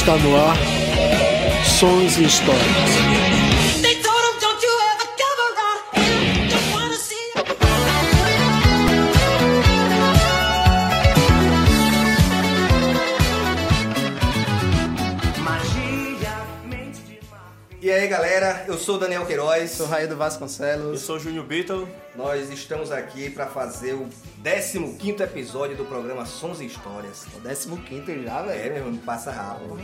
Está no ar Sons e Histórias. Sou o Daniel Queiroz. Sou Raí do Vasconcelos. Eu sou o Júnior Beatle. Nós estamos aqui para fazer o 15 episódio do programa Sons e Histórias. O 15 já, É, velho. meu irmão, passa rápido.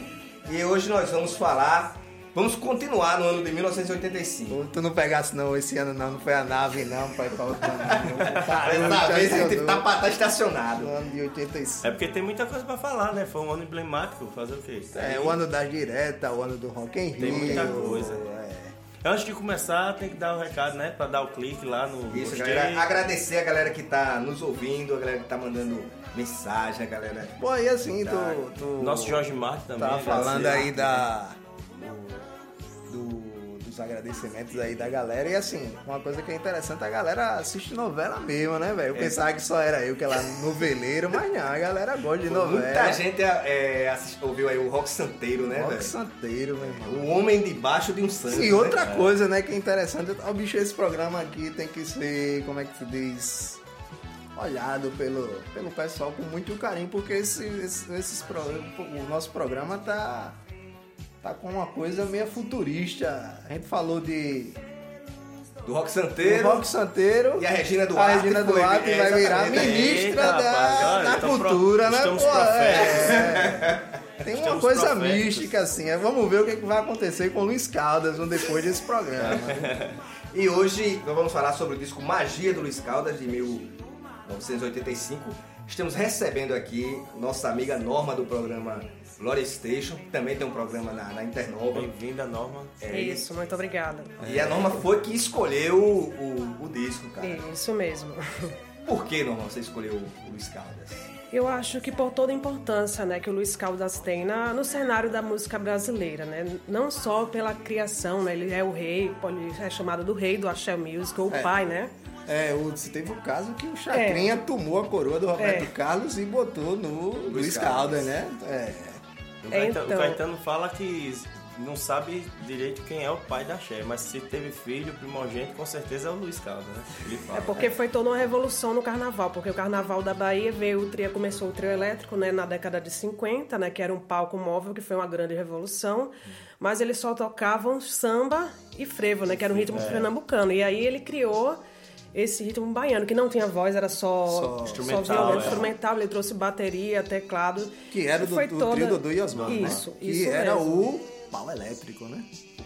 E hoje nós vamos falar, vamos continuar no ano de 1985. Tu não pegasse não esse ano não, não foi a nave não, pai, pra outro ano. não. Dessa vez a gente tá, tá estacionado. No ano de 85. É porque tem muita coisa pra falar, né? Foi um ano emblemático. Fazer o quê? É, o ano da direta, o ano do Rock in Rio. Tem muita coisa. É. Antes de começar, tem que dar o recado, né? Pra dar o clique lá no Isso, gostei. galera. Agradecer a galera que tá nos ouvindo, a galera que tá mandando mensagem, a galera. Pô, e assim, tu, tu Nosso Jorge Martin também. né? falando aí da... dos agradecimentos aí da galera. E assim, uma coisa que é interessante, a galera assiste novela mesmo, né, velho? Eu É. pensava que só era eu que era noveleiro, mas não, a galera gosta de novela. Muita gente é, assist- ouviu aí o Rock Santeiro, né, Rock velho? Santeiro, meu irmão. O homem debaixo de um santo. E outra né? coisa, né, que é interessante, o bicho, esse programa aqui tem que ser, como é que se diz, olhado pelo, pelo pessoal com muito carinho, porque esse, esse- esses pro- o nosso programa tá, tá com uma coisa meio futurista. A gente falou de Do Rock do Santeiro. Rock Santeiro E a Regina a Duarte. Regina foi- Duarte é, vai virar exatamente. ministra Eita, da, rapaz, da então pro- cultura, né? estamos Pô, é. Tem uma Estamos coisa proféticos. mística, assim. é, Vamos ver o que, que vai acontecer com o Luiz Caldas no depois desse programa. E hoje nós vamos falar sobre o disco Magia do Luiz Caldas, de 1985. Estamos recebendo aqui nossa amiga Norma do programa Glory Station, que também tem um programa na, na Internova. Bem-vinda, Norma. É, Isso, muito obrigada. E a Norma foi que escolheu o, o- o disco, cara. Isso mesmo. Por que, Norma, você escolheu o Luiz Caldas? Eu acho que por toda a importância né, que o Luiz Caldas tem na- no cenário da música brasileira, né? Não só pela criação, né? Ele é o rei, ele é chamado do rei do Axé Music, ou o É. pai, né? É, o, se teve o caso que o Chacrinha tomou a coroa do Roberto É. Carlos e botou no Luiz Caldas, né? É. O Caetano, Então. o Caetano fala que não sabe direito quem é o pai da Cher, mas se teve filho, primogênito, com certeza é o Luiz Caldas, né? Ele fala. É porque foi toda uma revolução no carnaval, porque o carnaval da Bahia veio, o trio, começou o trio elétrico né, na década de 50, né, que era um palco móvel, que foi uma grande revolução, mas eles só tocavam samba e frevo, né, que era um ritmo pernambucano. E aí ele criou esse ritmo baiano, que não tinha voz, era só, Só só instrumental, violão, é. instrumental, ele trouxe bateria, teclado. Que era do, foi do toda- trio Dodô e Osmar, Isso, né? isso Que era mesmo. o pau elétrico, né?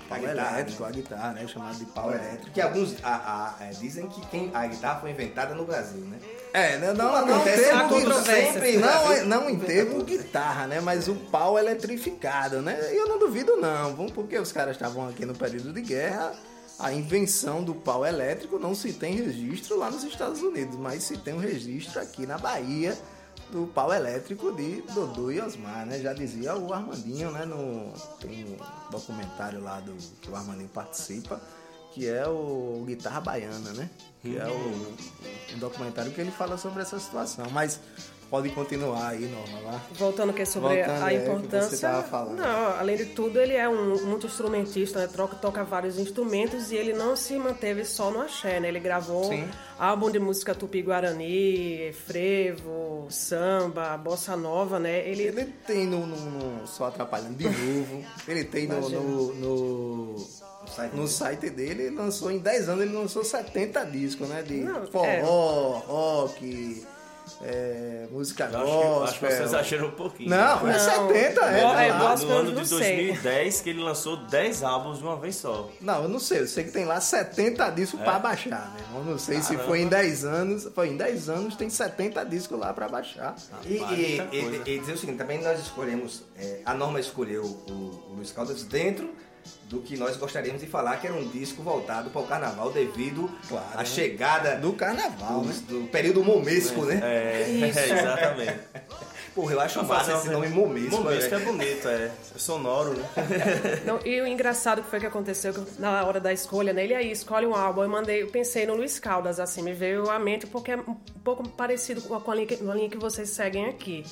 Pau A guitarra, elétrico, né? a guitarra, né? Chamado de pau elétrico. Que alguns a- a- é, dizem que quem, a guitarra foi inventada no Brasil, né? É, né, não, Como não, acontece termo sempre, não, não em termo guitarra, né? Mas o pau eletrificado, né? E eu não duvido não, porque os caras estavam aqui no período de guerra. A invenção do pau elétrico não se tem registro lá nos Estados Unidos, mas se tem um registro aqui na Bahia do pau elétrico de Dodô e Osmar, né? Já dizia o Armandinho, né? No, tem um documentário lá do que o Armandinho participa, que é o Guitarra Baiana, né? Que é o, um documentário que ele fala sobre essa situação. Mas pode continuar aí, Norma, lá. Voltando que é sobre Voltando, a é, que importância. Não, além de tudo, ele é um muito instrumentista, né? Troca, toca vários instrumentos e ele não se manteve só no axé, né? Ele gravou Sim. álbum de música tupi-guarani, frevo, samba, bossa nova, né? Ele, Ele tem no, no- no- Só atrapalhando de novo. Ele tem no, no, no, site no site dele, ele lançou em 10 anos, ele lançou 70 discos, né? De Não, forró, é. rock, é, música Eu acho, que, acho que gospel. você exagerou um pouquinho. Não, é Não. 70, é. Bo- tá é, no gospel, ano de sei. 2010 que ele lançou 10 álbuns de uma vez só. Não, eu não sei. Eu sei que tem lá 70 discos pra baixar, né? Eu não sei se Caramba. foi em 10 anos. Foi em 10 anos, tem 70 discos lá pra baixar. E, Rapaz, e- e- coisa. e dizer o seguinte, também nós escolhemos, é, a Norma escolheu o, o Luiz Caldas dentro do que nós gostaríamos de falar, que era um disco voltado para o carnaval devido Claro, à né? chegada Do carnaval, do, né? do período momesco, né? É, Isso. exatamente. Porra, eu acho massa esse uma- nome momesco. Momesco né? é bonito, é. É sonoro, né? Não, e o engraçado que foi que aconteceu que na hora da escolha, né? Ele aí escolhe um álbum, eu mandei, eu pensei no Luiz Caldas, assim, me veio à mente porque é um pouco parecido com a linha que, com a linha que vocês seguem aqui.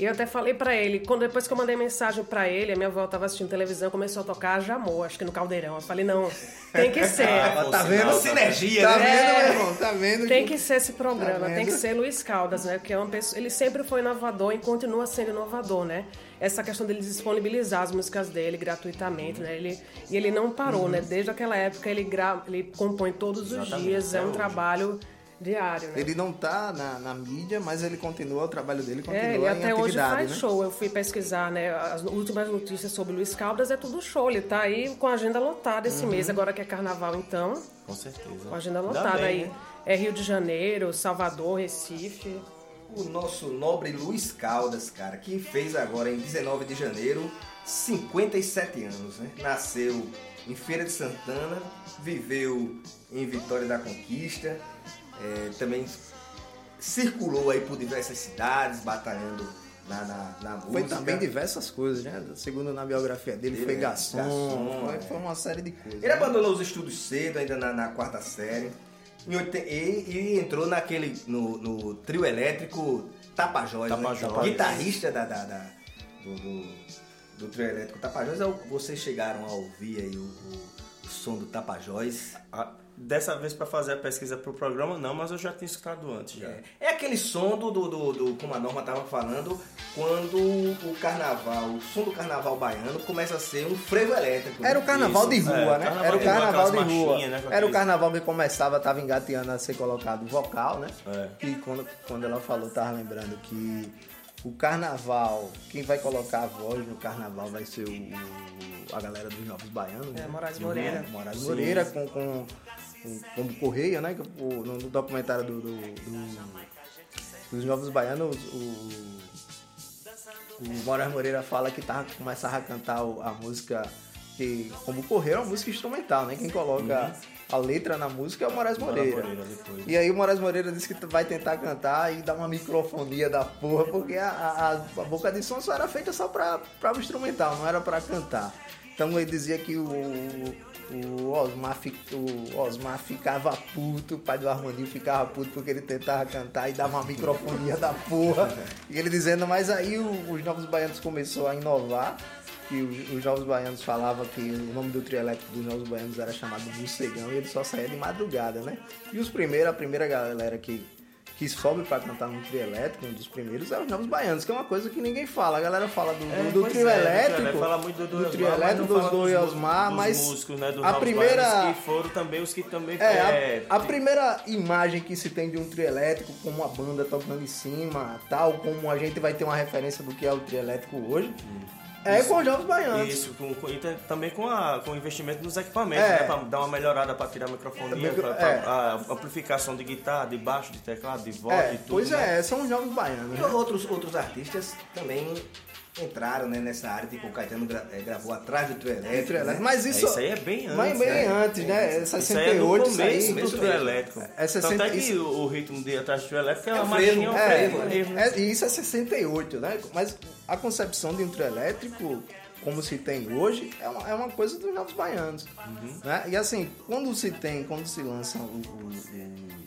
E eu até falei pra ele, quando, depois que eu mandei mensagem pra ele, a minha avó tava assistindo televisão, começou a tocar Jamor, acho que no Caldeirão. Eu falei, não, tem que ser. Ah, Tá vendo? sinal, Sinergia, Tá né? vendo, meu irmão? Tá vendo? Tem que- ser esse programa, Tá tem que ser Luiz Caldas, né? Porque é uma pessoa, ele sempre foi inovador e continua sendo inovador, né? Essa questão dele disponibilizar as músicas dele gratuitamente, né? Ele, e ele não parou, Uhum. né? Desde aquela época ele, gra, ele compõe todos os Exatamente, dias, é um hoje. trabalho diário, né? Ele não tá na, na mídia, mas ele continua, o trabalho dele continua É, ele até hoje faz né? show. Eu fui pesquisar, né? As últimas notícias sobre Luiz Caldas é tudo show. Ele tá aí com a agenda lotada esse Uhum. mês, agora que é carnaval, então. Com certeza. Com a agenda lotada bem, aí. né? É Rio de Janeiro, Salvador, Recife. O nosso nobre Luiz Caldas, cara, que fez agora em 19 de janeiro 57 anos, né? Nasceu em Feira de Santana, viveu em Vitória da Conquista, é, também circulou aí por diversas cidades, batalhando na, na, na música. Foi também diversas coisas, né? Segundo na biografia dele, Ele foi garçom, garçom, foi, é. foi uma série de coisas. Ele abandonou os estudos cedo, ainda na, na quarta série, oiten- e, e entrou naquele no, no trio elétrico Tapajós, Tapajós. né? guitarrista da, da- da- do, do, do trio elétrico Tapajós. É o- Vocês chegaram a ouvir aí o, o- o som do Tapajós? Ah, Dessa vez para fazer a pesquisa pro programa, não, mas eu já tinha escutado antes já. É, é aquele som do, do, do- do- como a Norma estava falando, quando o carnaval, o som do carnaval baiano começa a ser um frevo elétrico. Era o carnaval Isso, de rua, é, né? carnaval Era o de rua, carnaval de rua. né, Era o carnaval que começava, tava engateando a ser colocado vocal, né? É. E quando, quando ela falou, tava lembrando que o carnaval, quem vai colocar a voz no carnaval vai ser o, o- a galera dos Novos Baianos. É, né? Moraes. Moreira. Moraes. Moreira com, com, com, como Correia, né? Que o- no, documentário do, do- do- dos Novos Baianos, o, o Moraes Moreira fala que tava, começava a cantar a música que, como Correia, é uma música instrumental, né? Quem coloca a letra na música é o Moraes Moreira. Moreira. E aí o Moraes Moreira disse que vai tentar cantar e dar uma microfonia da porra, porque a, a- a boca de som só era feita só pra, pra o instrumental, não era pra cantar. Então ele dizia que o, o, Osmar, o Osmar ficava puto, o pai do Armandinho ficava puto porque ele tentava cantar e dava uma microfonia da porra. E ele dizendo, mas aí os Novos Baianos começou a inovar que os, os Novos Baianos falavam que o nome do trio elétrico dos Novos Baianos era chamado Bucegão e ele só saía de madrugada, né? E os primeiros, a primeira galera que, que sobe pra cantar no trio elétrico, um dos primeiros, é os Novos Baianos, que é uma coisa que ninguém fala. A galera fala do, É, do, do trio é, do elétrico, fala muito do, do, trio Osmar, elétrico, dos dos- Osmar, dos mas músicos, né, dos a primeira... Que foram também os que também É, é, a, a primeira imagem que se tem de um trio elétrico com uma banda tocando em cima, tal como a gente vai ter uma referência do que é o trio elétrico hoje, é com os Jovens Baianos. Isso, com, com- e tam- também com, a, com o investimento nos equipamentos, É. né? Pra dar uma melhorada pra tirar a microfonia, Micro- pra, pra- é. a amplificação de guitarra, de baixo, de teclado, de voz, É, de tudo. pois né? é, são os Jovens Baianos. E né? outros, outros artistas também entraram né, nessa área, tipo o Caetano gra- eh, gravou atrás do trio elétrico. Né? Mas É, isso, isso aí é bem antes. mas bem né? antes, né? É Isso aí é 68, isso aí. começo do isso trio elétrico. É 60 Tanto é que isso- o, ritmo de atrás do trio elétrico é, É uma o frevo, é, frevo, é. mesmo? É, e isso é 68, né? Mas a concepção de um trio elétrico, como se tem hoje, é uma, é uma coisa dos novos baianos. Né? E assim, quando se tem, quando se lança o- o- o-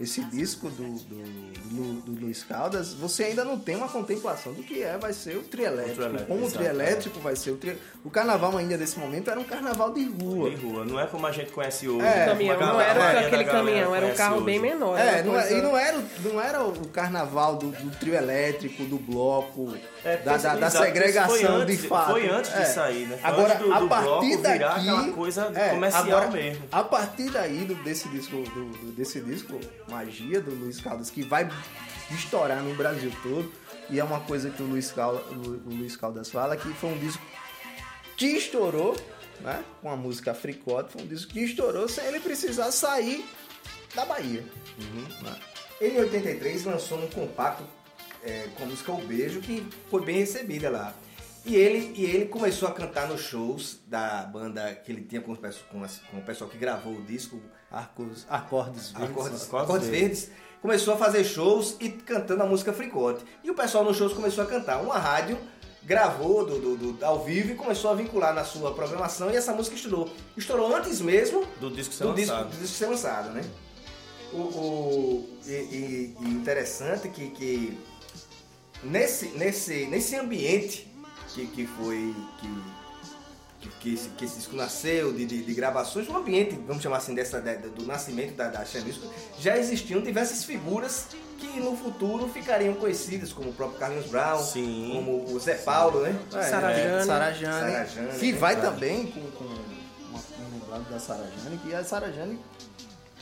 esse disco do, do, do- do Luiz Caldas, você ainda não tem uma contemplação do que é, vai ser o trio elétrico. elétrico, como o trio exato, elétrico vai ser o trio... O carnaval ainda desse momento era um carnaval de rua. De rua, não é como a gente conhece hoje. É, caminhão, não era aquele caminhão, era um carro hoje. bem menor. É, não, é- coisa- e não era, o- não era o carnaval do, do trio elétrico, do bloco, É, da, da, da segregação antes- de fato. Foi antes É. de sair, né? Foi Agora, antes do, a do partir daqui. aquela coisa é, comercial agora, mesmo. A partir daí, do- desse disco, do, do- desse disco, Magia, do Luiz Caldas, que vai estourar no Brasil todo, e é uma coisa que o Luiz, Cal, o Luiz Caldas fala, que foi um disco que estourou, né? Com a música Fricote, foi um disco que estourou sem ele precisar sair da Bahia. né? Ele, em 83, lançou um compacto é, com a música O Beijo, que foi bem recebida lá. E ele, e ele começou a cantar nos shows da banda que ele tinha com, com, com o pessoal que gravou o disco, Arcos, acordes verdes. Acordes, Acordes Acordes Verdes. Começou a fazer shows e cantando a música Fricote. E o pessoal nos shows começou a cantar. Uma rádio gravou do, do- do- ao vivo e começou a vincular na sua programação e essa música estourou. Estourou antes mesmo Do disco ser do disco, lançado. do disco ser lançado, né? O, o- e, e- e interessante que, que nesse, nesse, nesse ambiente que, que foi. Que, que, que esse, que esse disco nasceu, de, de, de gravações, um ambiente, vamos chamar assim, dessa, da- do nascimento da, da já existiam diversas figuras que no futuro ficariam conhecidas, como o próprio Carlinhos Brown, Sim. como o Zé Paulo, né? É, Sarajane. é, Sarajane. Sarajane, Que vai É. também com, com uma, um lembrado da Sarajane, que a Sarajane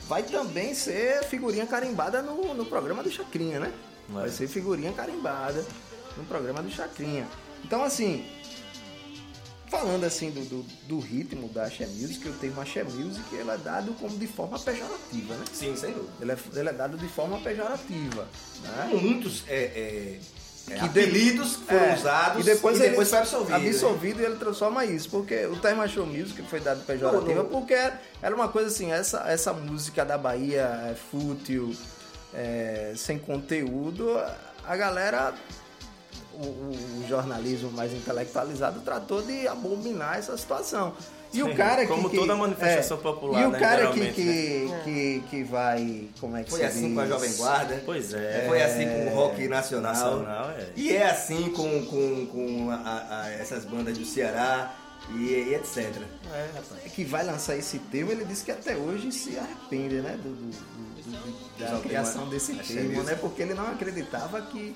vai também ser figurinha carimbada no, no programa do Chacrinha, né? É. Vai ser figurinha carimbada no programa do Chacrinha. Então, assim, falando assim do, do, do ritmo da Axé Music, o termo Axé Music ele é dado como de forma pejorativa, né? Sim, sem dúvida. Ele é, ele é dado de forma pejorativa, né? Muitos é, é, é, Que apelidos que foram É, usados e depois, ele foi absorvido. né? e ele transforma isso, porque o termo show music foi dado pejorativa, porque era, era uma coisa assim, essa, essa música da Bahia é fútil, é, sem conteúdo, a galera, o, o- o jornalismo mais intelectualizado tratou de abominar essa situação. E o Sim, cara que- como que, toda manifestação é, popular, E o né, cara que, que, que, que vai, como é que Foi se assim diz? com a Jovem Guarda. Pois é. Foi assim com o rock nacional. Nacional, é. E é assim com, com, com a- a- essas bandas do Ceará e, e etc. É, rapaz. que vai lançar esse termo, ele disse que até hoje se arrepende, né, do, do- do- do- da criação uma- desse Music. né, porque ele não acreditava que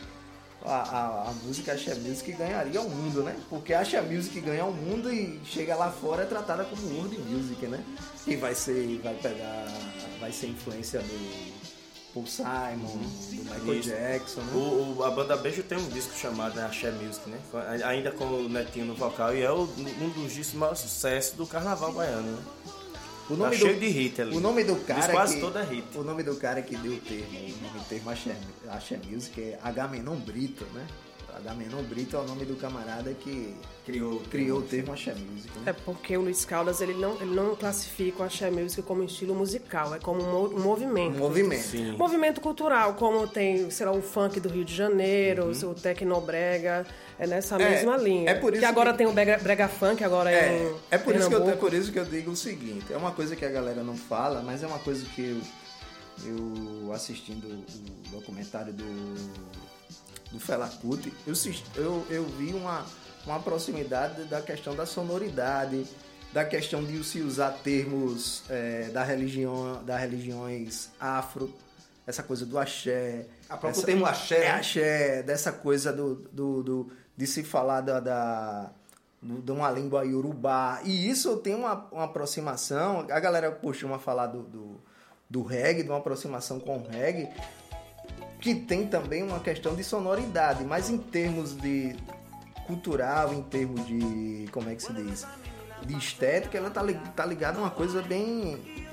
a, a, a música Axé Music ganharia o mundo, né, porque a Axé Music ganha o mundo e chega lá fora é tratada como World Music, né, que vai ser, vai pegar, vai ser influência do Paul Simon, do Michael Isso. Jackson, né. O, o- a banda Beijo tem um disco chamado Axé Music, né? Ainda com o Netinho no vocal e é o- um dos discos maior sucesso do carnaval baiano, né? O Tá cheio de hit ali. O nome do Diz cara quase que, todo é hit. O nome do cara que deu o termo, o nome do termo Axé, Axé Music é Agamenon Brito, né? Agamenon Brito é o nome do camarada que Criou, criou o termo Axé Music, né? É porque o Luiz Caldas ele não, ele não classifica o axé music como estilo musical, é como um, mo- movimento. Um movimento. Sim. Movimento cultural, como tem, sei lá, o funk do Rio de Janeiro, o tecnobrega, é nessa Uhum. É, mesma linha. é por isso que agora que- tem o brega, brega funk, agora É, em é, por isso que eu, é por isso que eu digo o seguinte, é uma coisa que a galera não fala, mas é uma coisa que eu, eu assistindo o documentário do, do Fela Kuti, eu, eu, eu vi uma, uma proximidade da questão da sonoridade, da questão de se usar termos é, da religião, das religiões afro, essa coisa do axé. A próprio essa- termo axé, É né? axé, dessa coisa do, do, do- de se falar da, da- de uma língua iorubá. E isso tem uma, uma aproximação, a galera costuma falar do, do, do reggae, de uma aproximação com o reggae, que tem também uma questão de sonoridade, mas em termos de cultural, em termos de, como é que se diz, de estética, ela tá, tá ligada a uma coisa bem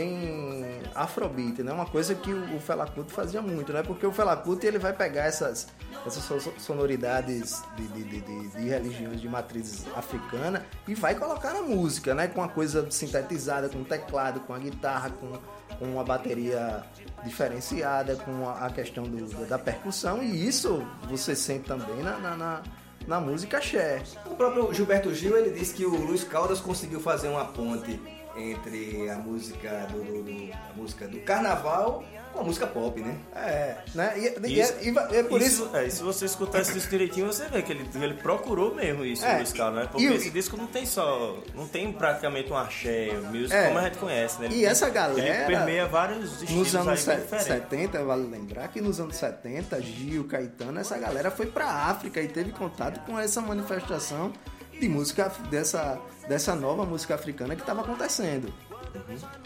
bem afrobeat, né? Uma coisa que o, o Fela Kuti fazia muito, né? Porque o Fela Kuti, ele vai pegar essas, essas so- sonoridades de, de, de, de- de religiões de matriz africana e vai colocar na música, né? Com uma coisa sintetizada, com teclado, com a guitarra, com, com uma bateria diferenciada, com a, a questão do- da percussão e isso você sente também na, na, na, na música axé. O próprio Gilberto Gil ele disse que o Luiz Caldas conseguiu fazer uma ponte entre a música do, do- do- a música do carnaval com a música pop, né? É, né? E, e- Isso- e- e é por isso... É, e se você escutar esse disco direitinho, você vê que ele, ele procurou mesmo isso, É, Luiz Carlos, né? Porque e esse disco não tem só. Não tem praticamente um axé, music É. como a gente conhece, né? Ele E tem- essa galera, Ele permeia vários estilos Nos anos aí bem se- diferentes. 70, vale lembrar que nos anos 70, Gil, Caetano, essa galera foi pra África e teve contato com essa manifestação de música, dessa, dessa nova música africana que estava acontecendo.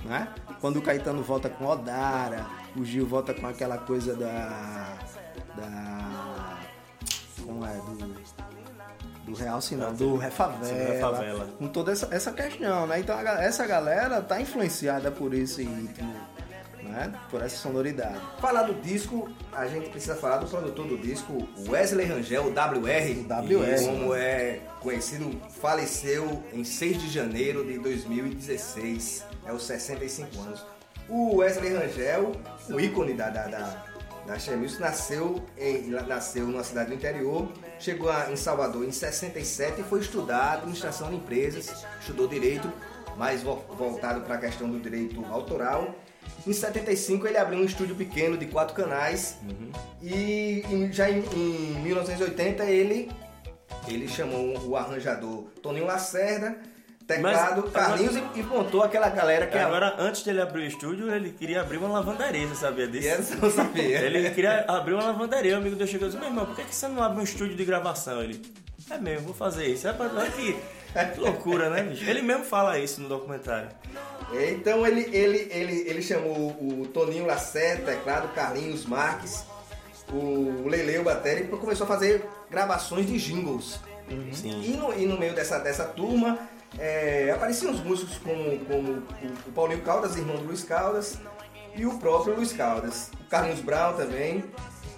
Né? Quando o Caetano volta com Odara, o Gil volta com aquela coisa da. da. como é? Do, do Real Sinal, do Refavela, Sim, do Refavela. com toda essa, essa questão, né? Então a essa galera tá influenciada por esse ritmo, né? Por essa sonoridade. Falar do disco, a gente precisa falar do produtor do disco, Wesley Rangel, o WR. O WR. Como é conhecido, faleceu em 6 de janeiro de 2016, é os 65 anos. O Wesley Rangel, um ícone da, da, da, da Music, nasceu, em, nasceu numa cidade do interior, chegou a- em Salvador em 67 e foi estudar administração de empresas, estudou direito, mais vo- voltado para a questão do direito autoral Em 75 ele abriu um estúdio pequeno de quatro canais e, e já em, em 1980 ele, ele chamou o arranjador Toninho Lacerda, teclado, Mas- Carlinhos e, e montou aquela galera que é Agora, antes dele abrir o estúdio, ele queria abrir uma lavanderia, você sabia disso? Essa eu não sabia. Ele queria abrir uma lavanderia, o amigo dele chegou e disse, meu irmão, por que você não abre um estúdio de gravação? Ele, é mesmo, vou fazer isso. É pra olha que, que loucura, né, bicho? Ele mesmo fala isso no documentário. Então ele, ele, ele, ele chamou o Toninho Lacerda, teclado, Carlinhos Marques, o Leleu Batéria e começou a fazer gravações de jingles. Sim. E no, e no meio dessa, dessa turma é, apareciam os músicos como, como o, o Paulinho Caldas, irmão do Luiz Caldas, e o próprio Luiz Caldas, o Carlinhos Brown também.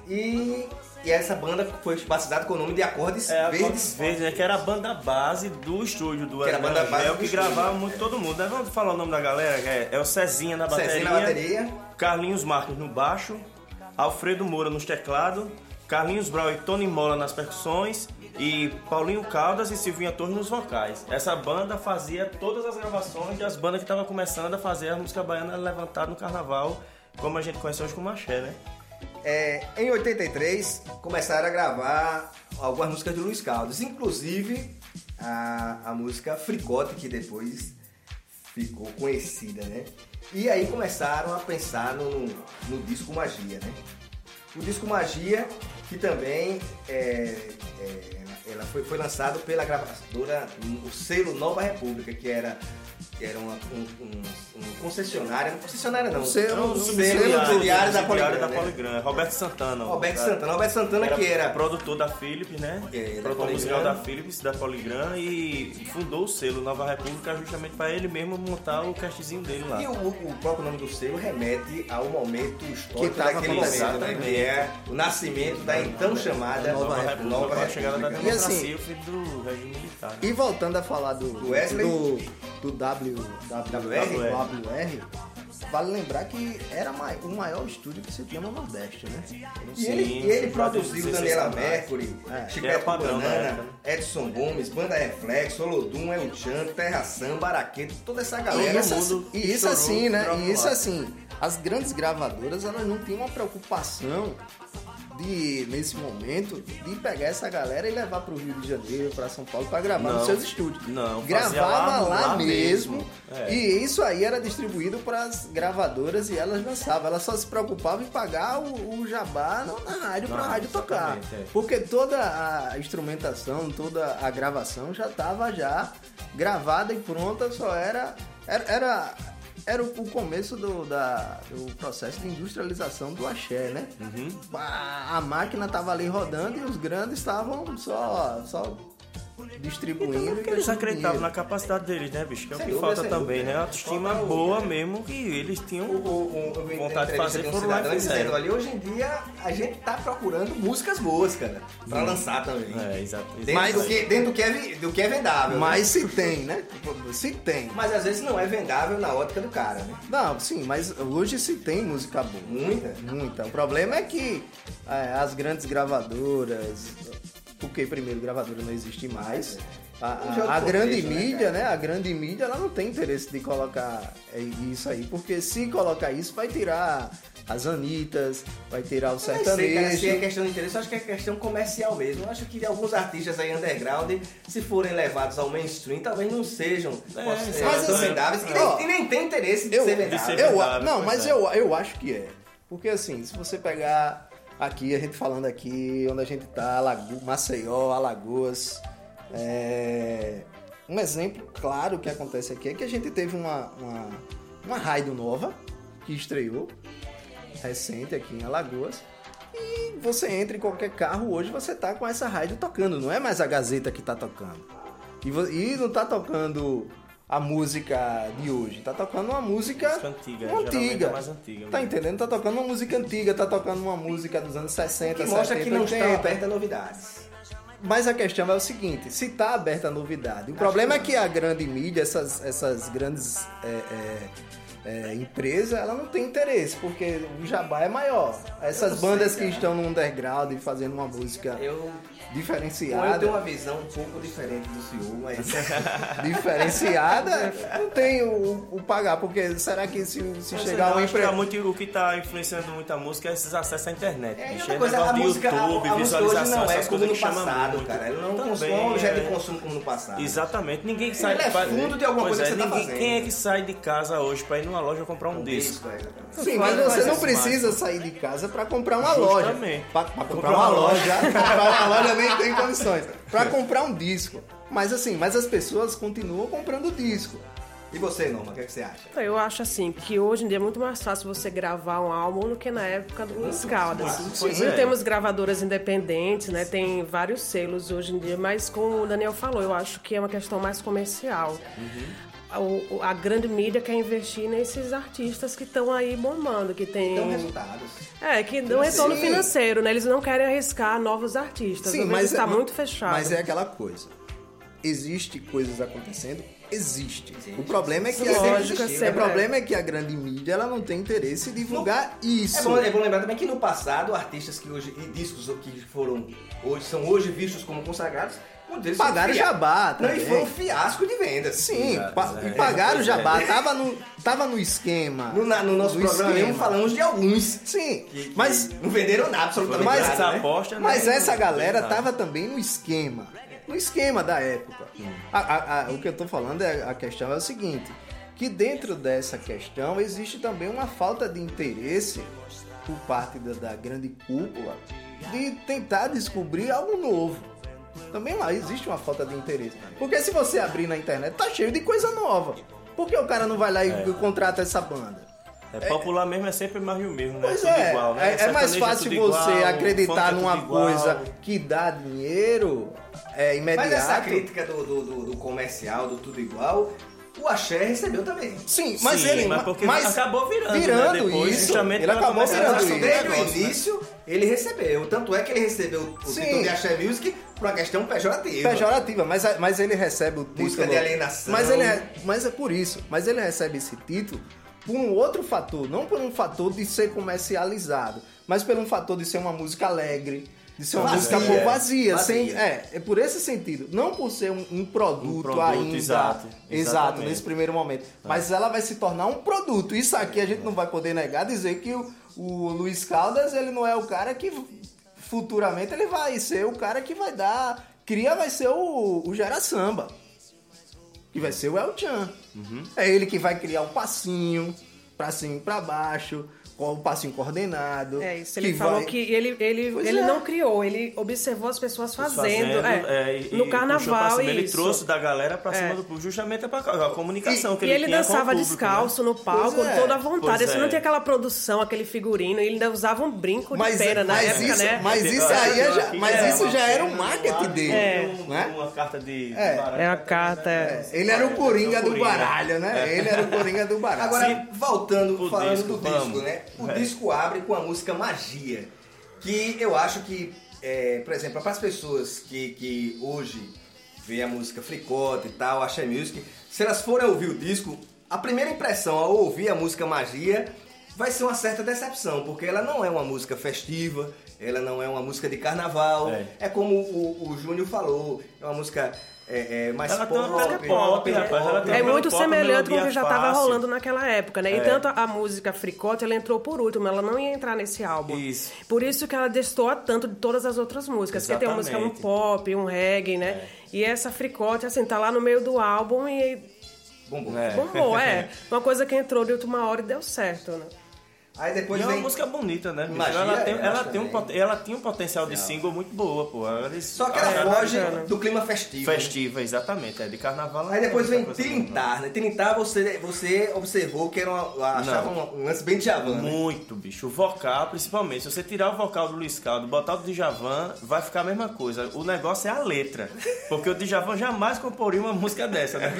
E, e essa banda foi batizada com o nome de Acordes É, Verdes. Verdes Verdes, né? Que era a banda base do estúdio do Que era a banda base do que estúdio. gravava muito todo mundo. né? Vamos falar o nome da galera? que É, é o Cezinha na bateria, Cezinha na bateria. Carlinhos Marques no baixo, Alfredo Moura nos teclados, Carlinhos Brown e Tony Mola nas percussões e Paulinho Caldas e Silvinha Torres nos vocais. Essa banda fazia todas as gravações das bandas que estavam começando a fazer a música baiana levantada no carnaval, como a gente conhece hoje como axé, né? É, em 83 começaram a gravar algumas músicas de Luiz Caldas, inclusive a, a música Fricote, que depois ficou conhecida, né? E aí começaram a pensar no, no disco Magia, né? O disco Magia, que também é, é, ela foi, foi lançado pela gravadora, o selo Nova República, que era, que era uma, um, um, um concessionário, não concessionária não, Era um um selo selo subsidiário da Poligram, da né? Poligram. Roberto Santana. Roberto cara. Santana. Roberto Santana que era produtor da Philips, né? É, da produtor Polygram. musical da Philips, da Polygram e fundou o selo Nova República justamente para ele mesmo montar o castzinho dele lá. E o, o próprio nome do selo remete ao momento histórico Que daquele momento, né? Que é o nascimento da então chamada Nova Nova República. República, Nova com a chegada da República. E assim- democracia, do regime militar. E voltando a falar do, Do Wesley? do, do W, W, WR? WR, vale lembrar que era o maior estúdio que se tinha no Nordeste, né? E ele, Sim, e ele sim, produziu 16 Daniela. Mercury, É. Chiclete padrão Banana, época, Edson Gomes, Banda Reflexo, Olodum, El Chan, Terra Samba, Araqueto, toda essa E galera. isso, e isso assim, né? E isso assim, as grandes gravadoras elas não tinham uma preocupação de, nesse momento, de pegar essa galera e levar pro Rio de Janeiro, pra São Paulo, pra gravar Não, nos seus estúdios. não, Gravava lá- lá, lá mesmo. mesmo, é. E isso aí era distribuído para as gravadoras e elas lançavam. Elas só se preocupavam em pagar o, o jabá na, na rádio Na pra rádio tocar. é. Porque toda a instrumentação, toda a gravação já estava já gravada e pronta, só era. Era, era, era o, o começo do, da, do processo de industrialização do axé, né? Uhum. A, a máquina estava ali rodando e os grandes estavam só, só distribuindo. Porque eles acreditavam na capacidade deles, né, bicho? Que é o que falta também, né? A autoestima boa mesmo que eles tinham. Vontade de fazer, foram lá fizeram. olha, hoje em dia a gente tá procurando músicas boas, cara, pra lançar também. É, exato. Dentro, Mas- do que, dentro do, que é, do que é vendável. né? Mas se tem, né? Se tem. Mas às vezes não é vendável na ótica do cara, né? Não, sim, mas hoje se tem música boa. Muita. Muita. O problema é que é, as grandes gravadoras, porque primeiro gravadora não existe mais. A, jogo a- a de grande contexto, né, mídia, né? A grande mídia, ela não tem interesse de colocar é, isso aí, porque se colocar isso vai tirar as Anitas, vai tirar o Não sei, cara, sertanejo. se é questão de interesse, eu acho que é questão comercial mesmo. Eu acho que alguns artistas aí underground, se forem levados ao mainstream, talvez não sejam É, poss- mas é, assim, e, ó, nem, e nem tem interesse de Eu, ser vendável. eu, não, mas é. eu, eu acho que é. Porque assim, se você pegar aqui, a gente falando aqui, onde a gente tá, Alago, Maceió, Alagoas, é, um exemplo claro que acontece aqui é que a gente teve uma, uma, uma rádio nova que estreou, recente aqui em Alagoas. E você entra em qualquer carro hoje, você tá com essa rádio tocando, não é mais a Gazeta que tá tocando. E, e não tá tocando a música de hoje, tá tocando uma música Música antiga, antiga. é mais antiga Tá mesmo. entendendo? Tá tocando uma música antiga, tá tocando uma música dos anos 60, Que mostra 70, que não 80. estão abertas a novidades. Mas a questão é o seguinte, se tá aberta a novidade. O problema é que a grande mídia, essas, essas grandes é, é, é, empresa, ela não tem interesse, porque o jabá é maior. Essas bandas que estão no underground e fazendo uma música Eu, eu diferenciada, tenho uma visão um pouco diferente do senhor, mas diferenciada, não tem o, o pagar, porque será que se, se chegar não, uma acho que é empresa... muito, o que tá influenciando muito a música é esses acessos à internet. É, bicho. É coisa, a de música, a, YouTube, a hoje visualização, não é essas como coisas no que chamam passado, muito. cara. Ele não Também, consome um objeto é. de consumo como no passado. Exatamente, ninguém sai Ele é fundo de alguma coisa é, que você tá ninguém-. Quem é que sai de casa hoje pra ir numa loja comprar um, Um disco? disco, é. Sim, mas você não precisa máximo. sair de casa para comprar uma loja. Justamente. Para comprar Comprar uma uma loja, comprar uma loja nem tem condições. Para comprar um disco. Mas assim, mas as pessoas continuam comprando disco. E você, Norma, o que, é que você acha? Eu acho assim que hoje em dia é muito mais fácil você gravar um álbum do que na época do Luiz Caldas. Pois Sim, é. temos gravadoras independentes, né? Tem vários selos hoje em dia, mas como o Daniel falou, eu acho que é uma questão mais comercial. A, o- a grande mídia quer investir nesses artistas que estão aí bombando, que tem Então, resultados. é que dão retorno financeiro, né? Eles não querem arriscar novos artistas. Sim, mas está é- muito fechado. Mas é aquela coisa. Existe coisas acontecendo? Existe. O problema é que a, Lógico, o sempre problema é que a grande mídia ela não tem interesse em divulgar isso. É bom, é bom lembrar também que no passado, artistas que hoje, e discos que foram, hoje, são hoje vistos como consagrados, deles Pagaram fia- jabá Não, e também. foi um fiasco de vendas. Sim, Exato, pa- é. e pagaram Pois jabá. Tava, no, tava no esquema. No, na- no nosso No programa mesmo falamos de alguns. Sim, Que, que mas não venderam nada, absolutamente Mas- nada. essa né? aposta, né? Mas essa galera tava também no esquema. No esquema da época. A- a- a- o que eu tô falando é a questão é o seguinte: que dentro dessa questão existe também uma falta de interesse por parte da, da grande cúpula de tentar descobrir algo novo. Também lá existe uma falta de interesse. Porque se você abrir na internet, tá cheio de coisa nova. Por que o cara não vai lá e É. contrata essa banda? É, popular mesmo é sempre mais o mesmo, né? Pois Tudo é, igual, né? é, é mais Sertanejo fácil você igual, acreditar é numa igual. coisa que dá dinheiro é, imediato. Mas essa crítica do, do, do- do comercial, do tudo igual, o Axé recebeu também. Sim, mas Sim, ele mas porque mas acabou virando, virando né? Depois, isso, justamente ele acabou virando isso. Desde o né? início, ele recebeu. Tanto é que ele recebeu o Sim. título de Axé Music por uma questão pejorativa. pejorativa, mas, mas ele recebe o título. Música de alienação. Mas, ele é, mas é por isso. Mas ele recebe esse título por um outro fator, não por um fator de ser comercializado, mas por um fator de ser uma música alegre, de ser uma Vazia. música boa, vazia, Vazia. sem, é, é por esse sentido, não por ser um, um produto, Um produto, ainda, exato, exato, nesse primeiro momento, mas ela vai se tornar um produto. Isso aqui a gente não vai poder negar, dizer que o, o Luiz Caldas ele não é o cara que futuramente ele vai ser o cara que vai dar, cria vai ser o, o Gera Samba que vai ser o El Chan. Uhum. É ele que vai criar o passinho, pra cima e pra baixo, com o passinho coordenado. É isso, ele falou vai- que ele, ele, Pois ele é. não criou, ele observou as pessoas fazendo, é, é, e- e no carnaval cima, Ele isso. trouxe da galera pra cima É. do público, justamente pra a comunicação que E ele, ele tinha dançava com o público, descalço né? no palco, Pois é. toda a vontade. Esse é. não tinha aquela produção, aquele figurino, ele ainda usava um brinco Mas, de pera na época, isso, né? mas isso aí é já, mas é isso já era o pena, marketing dele, É. Uma, né? uma carta de, É. É a carta, é. Ele era o Coringa do baralho, né? Ele era o Coringa do baralho. Agora, voltando, falando do disco, né? O É. disco abre com a música Magia, que eu acho que, é, por exemplo, para as pessoas que, que hoje vê a música Fricote e tal, Axé Music, se elas forem ouvir o disco, a primeira impressão ao ouvir a música Magia vai ser uma certa decepção, porque ela não é uma música festiva, ela não é uma música de carnaval, É. é, como o, o Júnior falou, é uma música é, é, mais Ela tem uma pop, música pop, rapaz, ela tem É muito pop, semelhante com o que já estava fácil. rolando naquela época, né? E É. tanto a, música Fricote, ela entrou por último, ela não ia entrar nesse álbum. Isso. Por isso que ela destoa tanto de todas as outras músicas. Porque tem uma música um Exatamente. pop, um reggae, né? E essa Fricote, assim, tá lá no meio do álbum e Bombom. É. bombou, é. Uma coisa que entrou de última hora e deu certo, né? Aí depois E é uma vem... música bonita, né? ela, tem, eu ela, tem um, ela tinha um potencial de single muito boa, pô. Só que Ah, ela era foge bacana. do clima festivo. né? festiva, exatamente. É de carnaval. Aí depois vem Tilintar, né? Tilintar você, você observou que era uma, achava um, um lance bem de Javan, né? Muito, bicho. O vocal, principalmente. Se você tirar o vocal do Luiz Caldo e botar o do Djavan, vai ficar a mesma coisa. O negócio é a letra. Porque o Djavan jamais comporia uma música dessa, né?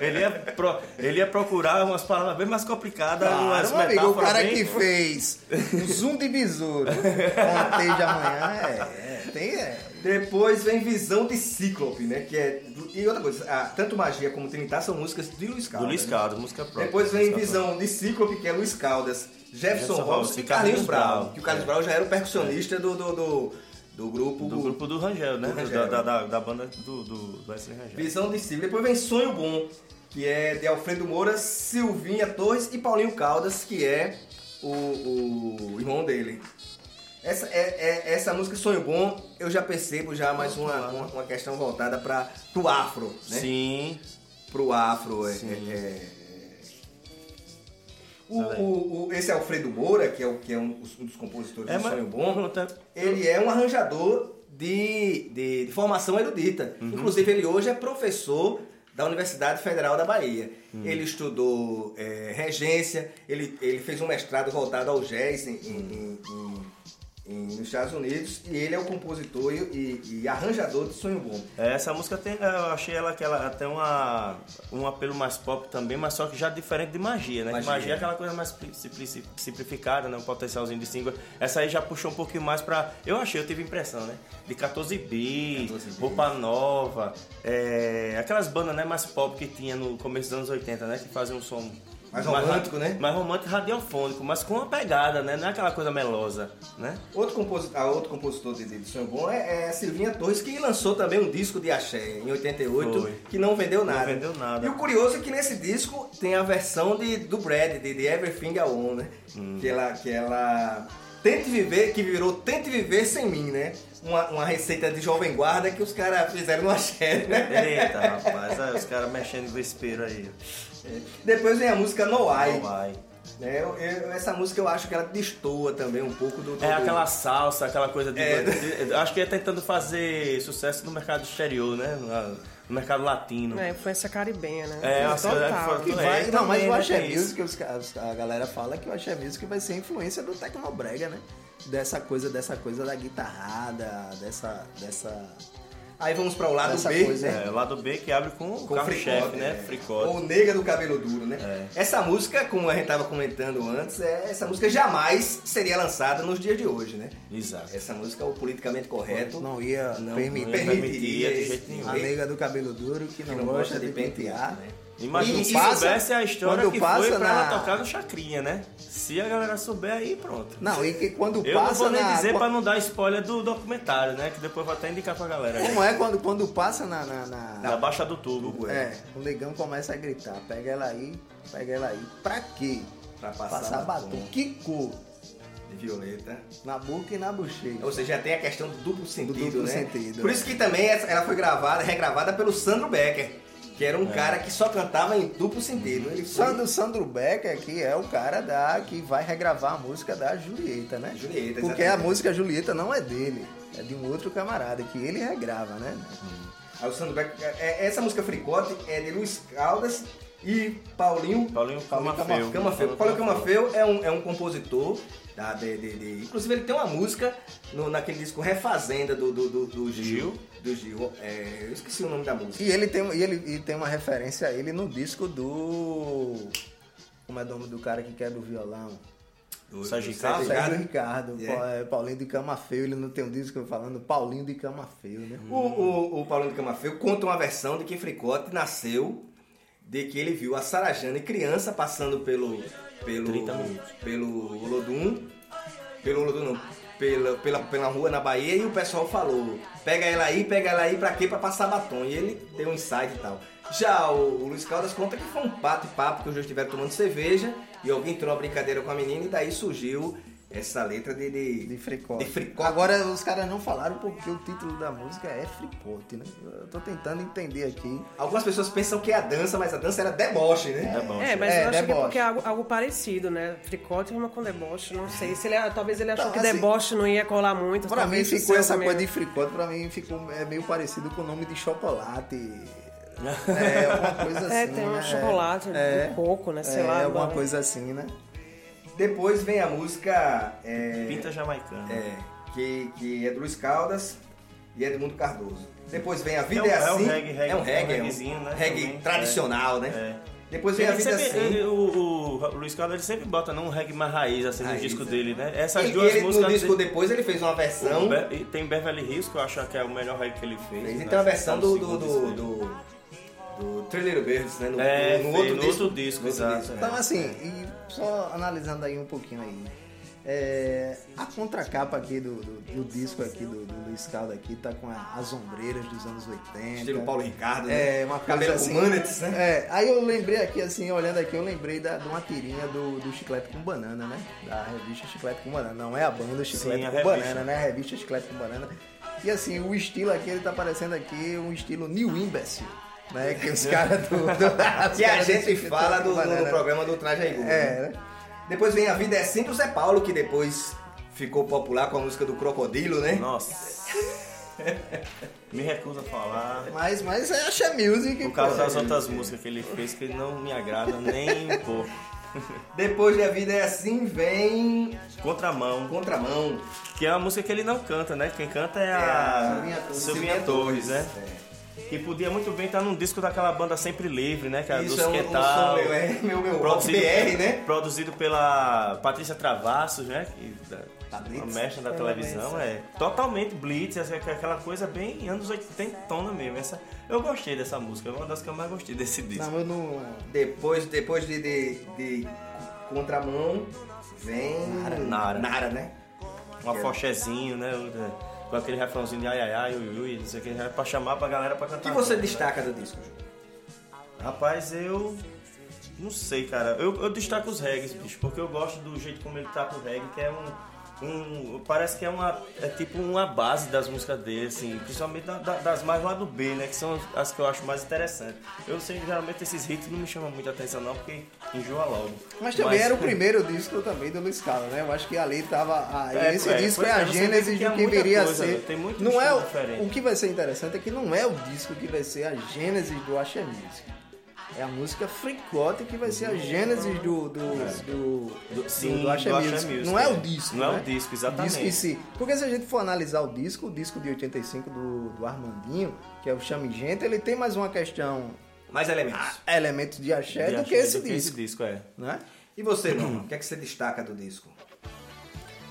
Ele ia, pro- ele ia procurar umas palavras bem mais complicadas, Claro, umas amigo, o cara bem- que fez um zoom de besouro com de amanhã, é, é, tem, é. Depois vem Visão de Cíclope, né? Que é. do- E outra coisa, ah, tanto Magia como Trinitar são músicas de Luiz Do Caldas. Luiz né? Caldas, música própria. Depois vem Visão de Cíclope, que é Luiz Caldas, Jefferson Jefferson Robson Robson e Carlinhos. Brown. Que o Carlinhos É. Brown já era o percussionista do, do, do, do grupo. Do grupo do Rangel, né? Do Rangel. Da, da, da banda do, do, do Wesley Rangel. Visão de Cíclope. Depois vem Sonho Bom, que é de Alfredo Moura, Silvinha Torres e Paulinho Caldas, que é o, o irmão dele. Essa, é, é- essa música Sonho Bom, eu já percebo já mais uma, uma, uma questão voltada para o afro, né? Sim. Pro afro. É, Sim. é- é- O, o- o- esse Alfredo Moura, que é, o, que é um, dos- um dos compositores É, do Sonho Bom, ele é um arranjador de, de- de formação erudita. Uhum. Inclusive, ele hoje é professor da Universidade Federal da Bahia. Uhum. Ele estudou é, regência, ele, ele fez um mestrado voltado ao jazz em, em- em- em- em- nos Estados Unidos e ele é o compositor e, e- e arranjador de Sonho Bom. É, Essa música tem, eu achei ela que ela tem uma, um apelo mais pop também, mas só que já diferente de magia, né? Magia. Magia, é aquela coisa mais pli- simpli- simplificada, né? Um potencialzinho de single. Essa aí já puxou um pouquinho mais pra. Eu achei, eu tive impressão, né? De 14 bits, 14 bits. roupa nova, é, aquelas bandas né, mais pop que tinha no começo dos anos 80, né? Que faziam um som. Mais romântico, né? Mais romântico, radiofônico, mas com uma pegada, né? Não é aquela coisa melosa, né? Outro compositor, outro compositor de, de Sonho Bom é, é a Silvinha Torres, que lançou também um disco de axé em 88, Foi. que não vendeu nada. vendeu nada. E o curioso é que nesse disco tem a versão de, do Brad, de, de Everything I Own, né? Hum. Que ela... Que ela Tente Viver, que virou Tente Viver Sem Mim, né? Uma, uma receita de jovem guarda que os caras fizeram no axé, né? Eita, rapaz, aí os caras mexendo no vespeiro aí. Depois vem a música No Why. Não vai. Né? Eu- eu- essa música eu acho que ela destoa também um pouco do... do É aquela salsa, aquela coisa de. É. de- acho que é tentando fazer sucesso no mercado exterior, né? No, no mercado latino. É, influência caribenha, né? É, uma Total. Que É, vai, não, mas também, o né, Axé. Music, a galera fala que o Axé Music vai ser influência do Tecnobrega, né? Dessa coisa, dessa coisa da guitarrada, dessa. dessa Aí vamos para o lado Essa B, coisa, né? É, o lado B que abre com o com carro-chefe, fricote, né? é. Fricote. Ou Nega do Cabelo Duro, né? É. Essa música, como a gente tava comentando antes, é, essa música jamais seria lançada nos dias de hoje, né? Exato. Essa música, o politicamente correto, não ia não permitir permitiria de esse- jeito nenhum. a nega do cabelo duro que não, que não gosta de pentear. né? Imagina se passa- soubesse a história quando que passa foi pra na- ela tocar no Chacrinha, né? Se a galera souber aí, pronto. Não, e que quando Eu não passa vou nem na. dizer pra não dar spoiler do documentário, né? Que depois vou até indicar pra galera. aí. Como é quando, quando passa na. na, na- Na Baixa do Tubo. É, o negão começa a gritar, pega ela aí, pega ela aí. Pra quê? Pra passar, Passar batom. batom Que cor? de violeta. Na boca e na bochecha. Ou seja, já tem a questão do duplo sentido, duplo né? sentido, Por é. isso que também ela foi gravada, regravada pelo Sandro Becker, que era um cara que só cantava em duplo sentido. Ele foi... Sandro, Sandro Becker, que é o cara da, que vai regravar a música da Julieta, né? Julieta, Porque a exatamente. música Julieta não é dele, é de um outro camarada, que ele regrava, né? Aí o Sandro Becker, é- é- essa música Fricote é de Luiz Caldas e Paulinho Paulinho Camafeu. Camafeu. Paulinho Camafeu é um, é um compositor da, de, de- de- Inclusive ele tem uma música no- naquele disco Refazenda do, do, do, do Gil. Gil? Do Gil. É, eu esqueci o nome da música. E ele tem, e ele e tem uma referência a ele no disco do. Como é o nome do cara que quebra o violão? Do, Sérgio do Ricardo? Sérgio Ricardo. É. Pa- é, Paulinho de Cama Feio, ele não tem um disco falando Paulinho de Cama Feio, né? O, o, o Paulinho de Camafeu conta uma versão de que Fricote nasceu de que ele viu a Sarajane criança passando pelo pelo 30 minutos. pelo Olodum, pelo Olodum não, pela, pela, pela rua na Bahia e o pessoal falou: "Pega ela aí, pega ela aí pra quê? Pra passar batom". E ele deu um insight e tal. Já o, o Luiz Caldas conta que foi um pato e papo que os dois estiveram tomando cerveja e alguém entrou uma brincadeira com a menina e daí surgiu essa letra de de, De fricote. De fricote. Agora os caras não falaram porque o título da música é fricote, né? Eu tô tentando entender aqui. Algumas pessoas pensam que é a dança, mas a dança era deboche, né? É bom. É, mas É, eu acho que é deboche. porque é algo, algo parecido, né? Fricote rima com deboche, não sei. Se ele, talvez ele achou Então, que assim, deboche não ia colar muito. Pra mim ficou essa mesmo. coisa de fricote, pra mim ficou é meio parecido com o nome de chocolate. É, alguma coisa assim. É, tem um né? chocolate, É. um coco, né? Sei é, lá. alguma agora. coisa assim, né? Depois vem a música é, Pinta jamaicana. é, que, que é do Luiz Caldas e Edmundo Cardoso. Depois vem A Vida É é, um- é um Assim. reggae, reggae, é um reggae, é um reggaezinho, né, reggae tradicional, né? É. Depois vem a Ele vida sempre- assim. ele- o, o Luiz Caldas ele sempre bota num reggae mais raiz assim Raiz, no disco é. dele, né? Essas Ele, duas ele, músicas no disco dele- depois ele fez uma versão. Be- e tem Beverly Hills que eu acho que é o melhor reggae que ele fez. Fez, né? tem uma versão do, do, do, do, Little Birds, né? No, É, no, fez, outro no disco. outro disco, no exato, disco, é. Então, assim, e só analisando aí um pouquinho aí. é, a contracapa aqui do, do, do disco aqui do, do Luiz Calda aqui tá com a- as ombreiras dos anos 80. Estilo Paulo Ricardo, né? É, uma Cabelo assim. com manetes, né? É, aí eu lembrei aqui, assim, olhando aqui, eu lembrei da, de uma tirinha do, do Chiclete com Banana, né? Da revista Chiclete com Banana. Não é a banda Chiclete Sim, com revista. Banana, né? A revista Chiclete com Banana. E assim, o estilo aqui, ele tá parecendo aqui um estilo New Imbecile. Né? Que os caras do, do. Que a gente fala do, Banana. no programa do Traje. É, né? Depois vem A Vida é Assim do Zé Paulo, que depois ficou popular com a música do Crocodilo, né? Nossa. Me recuso a falar. Mas, mas é Axé Music. Por causa das outras músicas que ele fez que não me agradam nem um pouco. Depois de A Vida é Assim vem Contramão, Contramão. que é uma música que ele não canta, né? Quem canta é a Silvinha Torres. Silvinha Torres, né? Que podia muito bem estar num disco daquela banda Sempre Livre, né? Que é Isso dos é um, um meu, é meu, meu Produzido, BR, né? produzido pela Patrícia Travassos, né? Que, da, Da Blitz. uma mestra da televisão, é totalmente blitz, aquela coisa bem anos 80 mesmo. Essa, eu gostei dessa música, é uma das que eu mais gostei desse disco. Não, eu não. Depois, depois de, de, de Contramão vem Nara. Nara, né? Um afoxezinho, né? O- Com aquele refrãozinho de ai ai ai, ui ui, não sei o que, é pra chamar pra galera pra O cantar. que você junto, né? destaca do disco, Ju? Rapaz, eu. Não sei, cara. Eu, eu destaco os reggae, bicho, porque eu gosto do jeito como ele trata o reggae, que é um. Um parece que é uma. É tipo uma base das músicas dele, assim, principalmente da- da- das mais lá do B, né? Que são as que eu acho mais interessantes. Eu sei que geralmente esses hits não me chamam muita atenção, não, porque enjoa logo. Mas também era o primeiro disco também do Luiz Carlos, né? Eu acho que ali tava. a- É, esse é, disco é a é, gênese de é que muita viria coisa, a ser. Tem muito não é o, diferente. o que vai ser interessante é que não é o disco que vai ser a gênese do Axé Music. É a música Fricote que vai ser a gênese do, do, do, do, sim, do do Music. Music, Não é é. o disco. Não é o né? disco, exatamente. Disco em si. Porque se a gente for analisar o disco, o disco de 85 do, do Armandinho, que é o Chame Gente, ele tem mais uma questão, Mais elementos. elementos de axé De do axé que esse do que disco. Esse disco, é. Né? E você, Norma? O que é que você destaca do disco?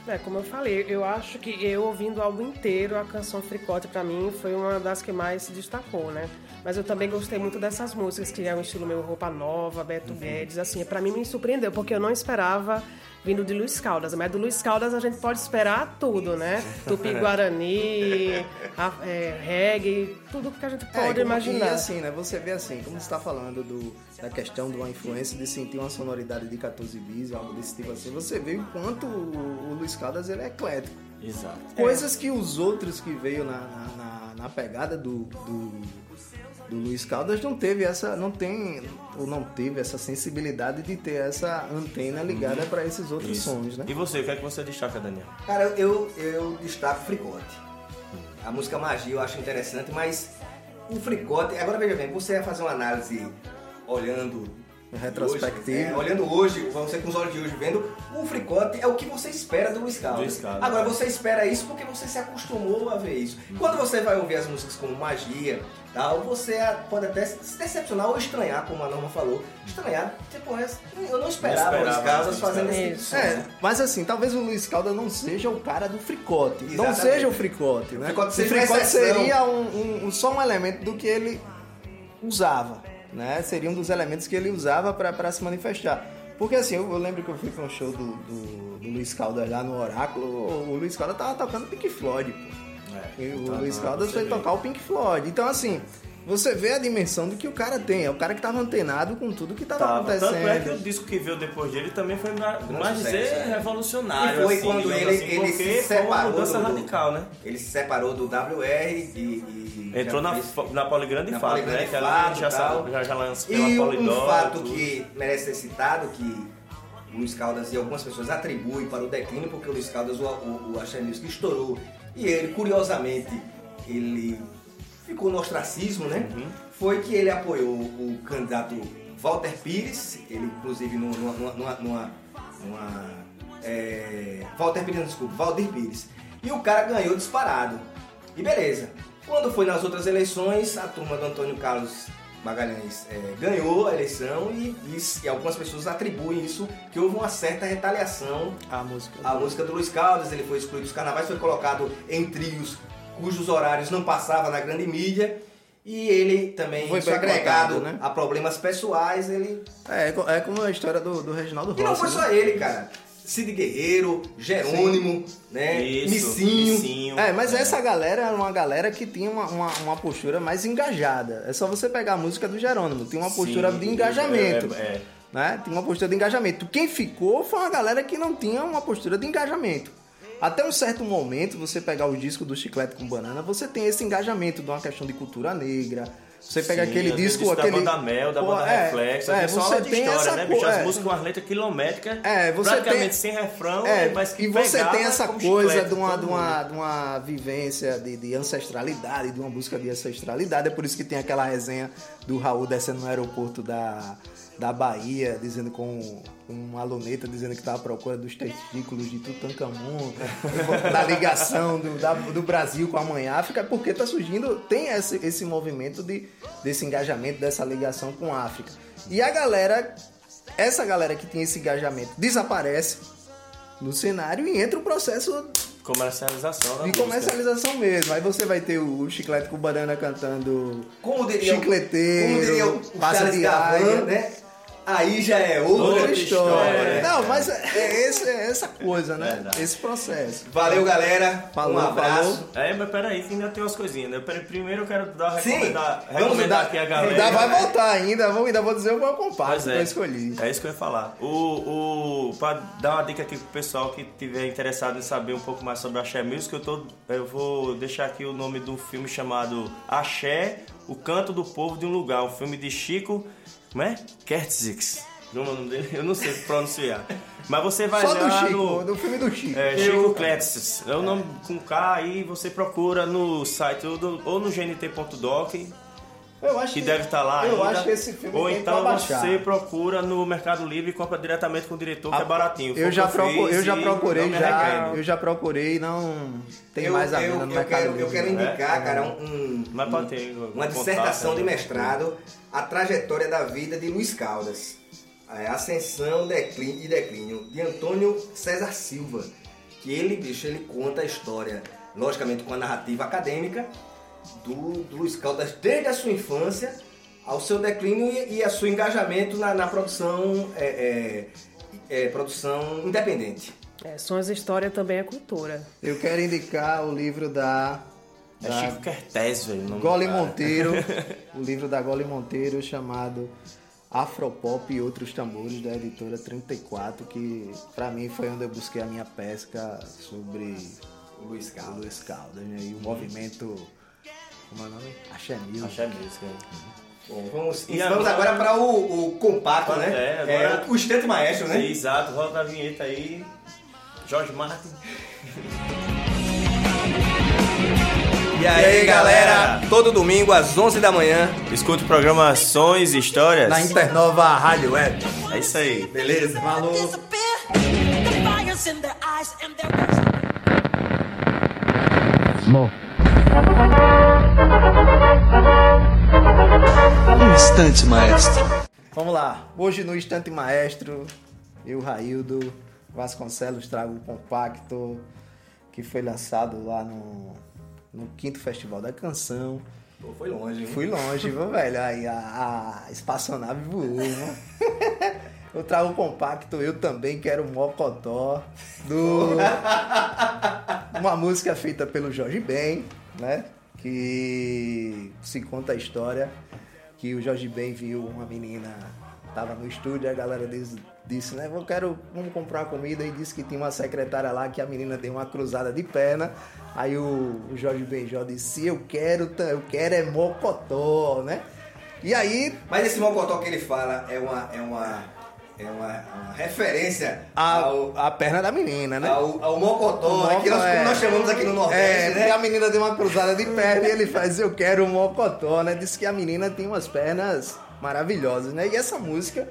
É, como eu falei, eu acho que eu ouvindo o álbum inteiro, a canção Fricote pra mim foi uma das que mais se destacou, né? Mas eu também gostei muito dessas músicas, que é um estilo meu Roupa Nova, Beto Guedes, assim, pra mim me surpreendeu, porque eu não esperava vindo de Luiz Caldas, mas do Luiz Caldas a gente pode esperar tudo, né? Tupi-Guarani, a- é, reggae, tudo que a gente É, pode e imaginar. assim, né? Você vê assim, como você está falando do, da questão de uma influência de sentir uma sonoridade de 14 bis, algo desse tipo assim, você vê o quanto o, o Luiz Caldas ele é eclético. Exato. Coisas que os outros que veio na, na, na- na pegada do, do, do Luiz Caldas não teve essa, não tem, ou não teve essa sensibilidade de ter essa antena ligada para esses outros Isso. sons, né? E você, o que é que você destaca, Daniel? Cara, eu, eu destaco Fricote. A música Magia eu acho interessante, mas o Fricote... Agora veja bem, você vai fazer uma análise olhando... Retrospectiva. hoje, é, olhando hoje, você com os olhos de hoje vendo, o Fricote é o que você espera do Luiz Caldas. Agora, você espera isso porque você se acostumou a ver isso. Quando você vai ouvir as músicas como Magia, tal, você pode até se decepcionar ou estranhar, como a Norma falou. Estranhar, tipo, eu não esperava, o Luiz esperava Caldas fazendo tipo isso. É, mas assim, talvez o Luiz Caldas não seja o cara do fricote. Não Exatamente. seja o fricote, né? O fricote o seja uma fricote seria um, um- um- só um elemento do que ele usava, né? Seria um dos elementos que ele usava para se manifestar. Porque assim, eu, eu lembro que eu fui para um show do, do- do Luiz Caldas lá no Oráculo, o, Luiz Caldas tava tocando Pink Floyd, pô. E o Então, Luiz ah, Caldas foi tocar o Pink Floyd. Então assim, você vê a dimensão do que o cara tem. É o cara que tava antenado com tudo que tava, Tava. acontecendo. Tanto é que o disco que veio depois dele também foi mais, dizer é. revolucionário. E foi assim, quando ele- assim, ele se foi uma separou mudança do- radical, né? Ele se separou do WR e. e Entrou na, fez- na Poligrande na Fato, Poligrande né? Que ali Fato, já, já, já lançou pela E um fato tudo. que merece ser citado, que o Luiz Caldas e algumas pessoas atribuem para o declínio, porque o Luiz Caldas, o, o, o Axé Music estourou. E ele, curiosamente, ele ficou no ostracismo, né? Uhum. Foi que ele apoiou o candidato Walter Pires, ele inclusive numa... numa, numa, numa- é, Walter Pires, desculpa, Valdir Pires. E o cara ganhou disparado. E beleza. Quando foi nas outras eleições, a turma do Antônio Carlos Magalhães é, ganhou a eleição e, e- e algumas pessoas atribuem isso que houve uma certa retaliação A música. a música do Luiz Caldas, ele foi excluído dos carnavais, foi colocado em trios cujos horários não passavam na grande mídia. E ele também, Foi agregado né? a problemas pessoais, ele. É, é é como a história do, do Reginaldo Rossi. E não foi né? só ele, cara. Cid Guerreiro, Jerônimo, né? Isso, Missinho. Missinho. É, mas essa galera era uma galera que tinha uma, uma, uma postura mais engajada. É só você pegar a música do Jerônimo, tinha uma postura Sim, de engajamento. é, é. Né? Tinha uma postura de engajamento. Quem ficou foi uma galera que não tinha uma postura de engajamento. Até um certo momento, você pegar o disco do Chiclete com Banana, você tem esse engajamento de uma questão de cultura negra. Você pega Sim, aquele disco, da aquele. banda Mel, da Pô, banda é, Reflexo, é, só você tem história, essa né, bicho? As é. músicas com as letras quilométricas, É, você praticamente tem- sem refrão, É, mas que e você tem essa coisa chiclete, de uma, todo de, uma, de uma vivência de, de ancestralidade, de uma busca de ancestralidade. É por isso que tem aquela resenha do Raul descendo no aeroporto da, da Bahia, dizendo com uma luneta, dizendo que estava à procura dos testículos de Tutankhamun, da ligação do, da- do Brasil com a Mãe África, porque está surgindo, tem esse, esse movimento de, desse engajamento, dessa ligação com a África. E a galera, essa galera que tinha esse engajamento desaparece no cenário e entra o processo Comercialização da de música. comercialização mesmo. Aí você vai ter o Chiclete com Banana cantando Como diria, o- Chicleteiro, como diria o Passa Charles de Gavan, né? Aí já é outra, outra história. história. né? Não, mas é, é esse- é essa coisa, né? Verdade. Esse processo. Valeu, galera. Falou, um abraço. falou. É, mas peraí, que ainda tem umas coisinhas. né? Primeiro eu quero dar, Sim, recomendar, vamos recomendar dar- aqui a galera. Ainda vai voltar ainda, vou, ainda vou dizer o meu compacto Pois que eu escolhi. É isso que eu ia falar. O, o, pra dar uma dica aqui pro pessoal que tiver interessado em saber um pouco mais sobre Axé Music, eu, tô, eu vou deixar aqui o nome de um filme chamado Axé, O Canto do Povo de um Lugar. Um filme de Chico, como é? Kertzix. Como é o nome dele? Eu não sei pronunciar. Mas você vai Só do lá Chico, no... do filme do Chico. É, Chico Kletzis. É o nome com K aí, você procura no site ou, do- ou no gnt.doc, Eu acho que deve estar lá Eu ainda. acho que esse filme Ou tem então você procura no Mercado Livre e compra diretamente com o diretor, que é baratinho. Foi Eu já, que eu procu- eu já procurei, já, eu já procurei, não tem eu, mais a eu, venda no eu Mercado quero, Livre. eu quero né? indicar, cara, um, um- ter uma contato, dissertação de né? mestrado, a trajetória da vida de Luiz Caldas. É, Ascensão declínio, e declínio, de Antônio César Silva. Que ele, bicho, ele conta a história, logicamente com a narrativa acadêmica, do, do Luiz Caldas desde a sua infância ao seu declínio e, e a seu engajamento na, na produção, é, é, é, produção independente. É, Sons e História também é cultura. Eu quero indicar o livro da, É da Chico Kertész, velho. Gole. Monteiro, o livro da Gole Monteiro chamado Afropop e Outros Tambores, da editora 34, que pra mim foi onde eu busquei a minha pesca sobre O Luiz Caldas. Luiz Caldas né? e o movimento. Como é o nome? Axé Music. Axé Music, né? Bom, vamos, E vamos agora- agora para o, o compacto, né? É, agora- o instante maestro, né? Exato, roda a vinheta aí. Jorge Martin. E aí, galera, todo domingo às 11 da manhã, Escuta o programa Ações e Histórias. Na Internova Rádio Web. É isso aí. beleza? Falou. Um instante, maestro. Vamos lá. Hoje no Instante Maestro, eu, Raildo Vasconcelos, trago o compacto que foi lançado lá no, no quinto Festival da Canção. Pô, foi longe, hein? Fui longe, viu, velho? Aí a, a espaçonave voou, né? Eu trago o compacto, eu também quero Mocotó, do... uma música feita pelo Jorge Ben, né? Que se conta a história que o Jorge Ben viu uma menina, tava no estúdio, a galera disse, disse né? Eu quero, vamos comprar comida e disse que tinha uma secretária lá que a menina deu uma cruzada de perna. Aí o, o Jorge Benjó disse, eu quero, ta- eu quero é Mocotó, né? E aí Mas esse mocotó que ele fala é uma, é uma, é uma, uma referência a, ao, a perna da menina, né? ao, ao mocotó, O né, que nós, moco- é. nós chamamos aqui no É, Nordeste, porque né? a menina deu uma cruzada de perna e ele faz Eu Quero um Mocotó, né? Diz que a menina tem umas pernas maravilhosas, né? E essa música,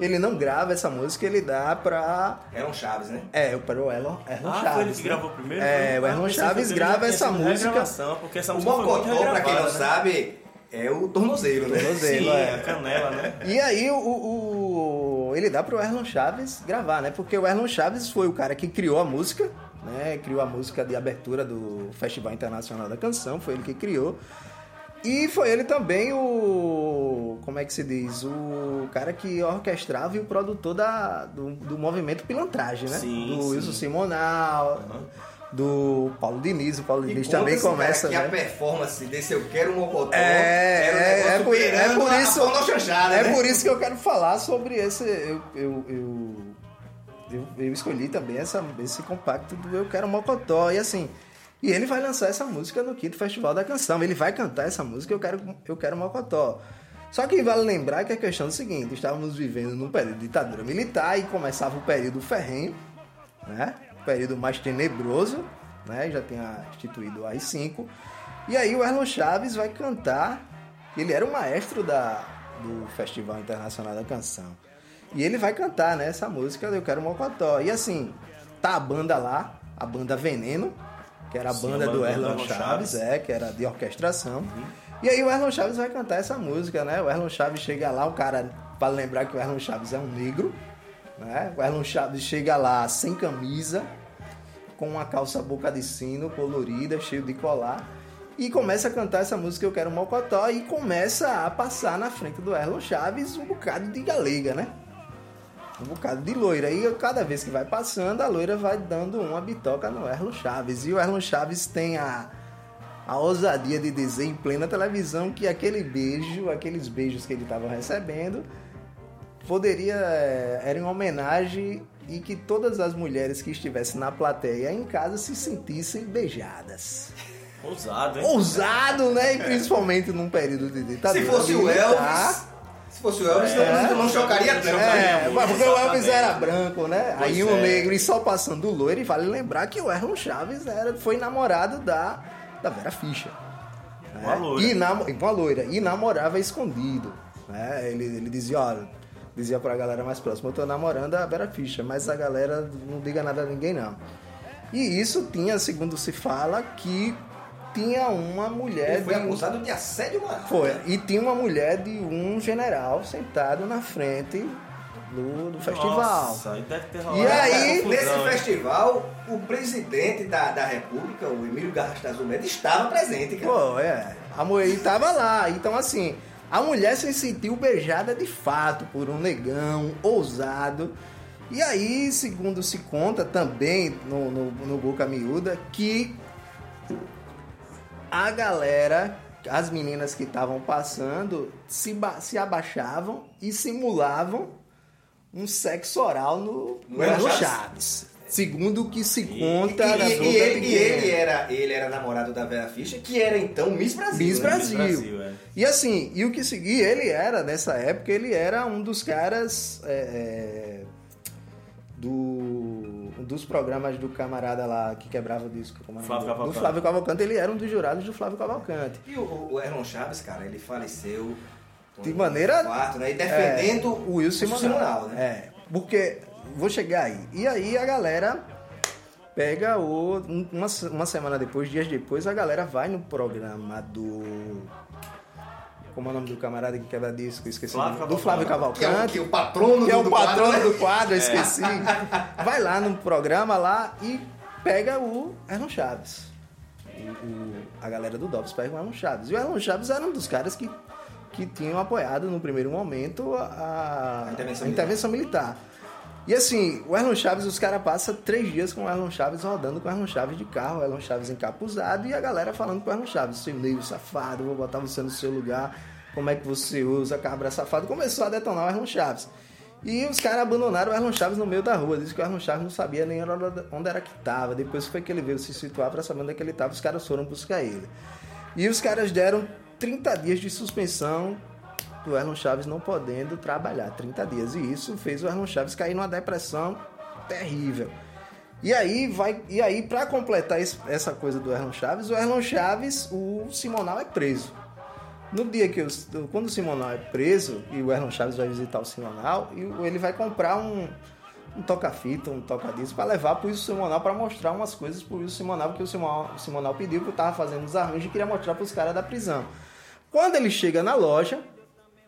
ele não grava essa música, ele dá pra... Eram Chaves, né? É, para o Erlon, Erlon Ah, Chaves. foi ele que né? gravou primeiro? É, Foi? o Ah, Erlon pensei Chaves grava essa música. porque essa O música foi muito mocotó, pra quem não né? sabe, é o tornozelo, né? Tornozelo. Sim, é. a canela, né? E aí o, o- ele dá pro Erlon Chaves gravar, né? Porque o Erlon Chaves foi o cara que criou a música, né? Criou a música de abertura do Festival Internacional da Canção, foi ele que criou. E foi ele também o. Como é que se diz? O cara que orquestrava e o produtor da, do, do movimento Pilantragem, né? Sim, do sim. Wilson Simonal, do Paulo Diniz. O Paulo E Diniz conta também esse cara começa. que né? a performance desse Eu Quero um Mocotó É, era um é, é por, é por a- isso. a pornô chanchada, é né? por isso que eu quero falar sobre esse. Eu, eu, eu, eu, eu escolhi também essa, esse compacto do Eu Quero Mocotó. E assim. E ele vai lançar essa música no quinto Festival da Canção. Ele vai cantar essa música Eu Quero, eu quero Mocotó. Só que vale lembrar que a questão é o seguinte: estávamos vivendo num período de ditadura militar e começava o período ferrenho, né? O período mais tenebroso, né? Já tinha instituído o AI-5. E aí o Erlon Chaves vai cantar. Ele era o maestro da, do Festival Internacional da Canção. E ele vai cantar, né, essa música Eu Quero Mocotó. E assim, tá a banda lá, a banda Veneno, que era a Sim, banda do Erlon Chaves, Chaves. é, que era de orquestração. E aí o Erlon Chaves vai cantar essa música, né? O Erlon Chaves chega lá, o cara, para lembrar que o Erlon Chaves é um negro, né? O Erlon Chaves chega lá sem camisa, com uma calça boca de sino colorida, cheio de colar. E começa a cantar essa música Eu Quero Mocotó e começa a passar na frente do Erlon Chaves um bocado de galega, né? Um bocado de loira. E cada vez que vai passando, a loira vai dando uma bitoca no Erlon Chaves. E o Erlon Chaves tem a, a ousadia de dizer em plena televisão que aquele beijo, aqueles beijos que ele estava recebendo, poderia. eh, era em homenagem e que todas as mulheres que estivessem na plateia em casa se sentissem beijadas. Ousado, hein? Ousado, né? E principalmente num período de ditadura. Se fosse o. Elvis, fosse o Elvis, não, não chocaria tanto. É, muito, porque o Elvis era branco, né? Pois Aí um é. negro e só passando loiro. E vale lembrar que o Erlon Chaves era, foi namorado da, da Vera Fischer. né? Uma loira. E namo- com a loira. E namorava escondido. Né? Ele, ele dizia, ó, dizia pra galera mais próxima, eu tô namorando a Vera Fischer, mas a galera não diga nada a ninguém não. E isso tinha, segundo se fala, que tinha uma mulher Ele foi de um- acusado de assédio moral. foi. E tinha uma mulher de um general sentado na frente do, do festival. Nossa, e deve ter rolado E aí, uma Nesse confusão, hein? festival, o presidente da, da República, o Emílio Garrastazu Neto, estava presente, cara. Pô, é. A mulher tava lá. Então, assim, a mulher se sentiu beijada de fato por um negão ousado. E aí, segundo se conta também no, no, no Boca Miúda, que a galera, as meninas que estavam passando, se, se abaixavam e simulavam um sexo oral no, No Chaves. Segundo o que se E, conta e- da e- e ele, e ele era, ele era namorado da Vera Fischer, que era então Miss Brasil. Miss né? Brasil. Brasil, é. E assim, e o que seguir, ele era, nessa época, ele era um dos caras é, é, do, dos programas do camarada lá que quebrava o disco. Como é o Flávio? Cavalcante. Do Flávio Cavalcante, ele era um dos jurados do Flávio Cavalcante. E o, o Erlon Chaves, cara, ele faleceu De maneira- Quarto, né? E defendendo É, o Wilson Simonal. Simonal, né? É, porque, vou chegar aí. E aí a galera pega o. um- Uma, uma semana depois, dias depois, a galera vai no programa do. Como é o nome do camarada que quebra disco? Esqueci. Flávio o do Flávio Que é, o, Cavalcante. que é o patrono que é do, o do patrono quadro, né? do quadro, eu esqueci. Vai lá no programa lá e pega o Erlon Chaves. O- o- a galera do Dobbs pega o Erlon Chaves. E o Erlon Chaves era um dos caras que, que tinham apoiado no primeiro momento a, A intervenção a intervenção militar. E assim, o Erlon Chaves, os caras passam três dias com o Erlon Chaves rodando com o Erlon Chaves de carro, o Erlon Chaves encapuzado e a galera falando com o Erlon Chaves, seu meio safado, vou botar você no seu lugar, como é que você usa, cabra safado. Começou a detonar o Erlon Chaves. E os caras abandonaram o Erlon Chaves no meio da rua. Diz que o Erlon Chaves não sabia nem onde era que estava. Depois foi que ele veio se situar para saber onde é que ele estava. Os caras foram buscar ele. E os caras deram 30 dias de suspensão do Erlon Chaves não podendo trabalhar. 30 dias. E isso fez o Erlon Chaves cair numa depressão terrível. E aí, vai, e aí para completar esse- essa coisa do Erlon Chaves, o Erlon Chaves, o Simonal é preso. No dia que os- quando o Simonal é preso e o Erlon Chaves vai visitar o Simonal, o- ele vai comprar um, um toca-fita, um toca-disco para levar pro Wilson Simonal para mostrar umas coisas pro Wilson Simonal, porque o Simonal, o Simonal pediu que eu tava fazendo os arranjos e queria mostrar pros caras da prisão. Quando ele chega na loja,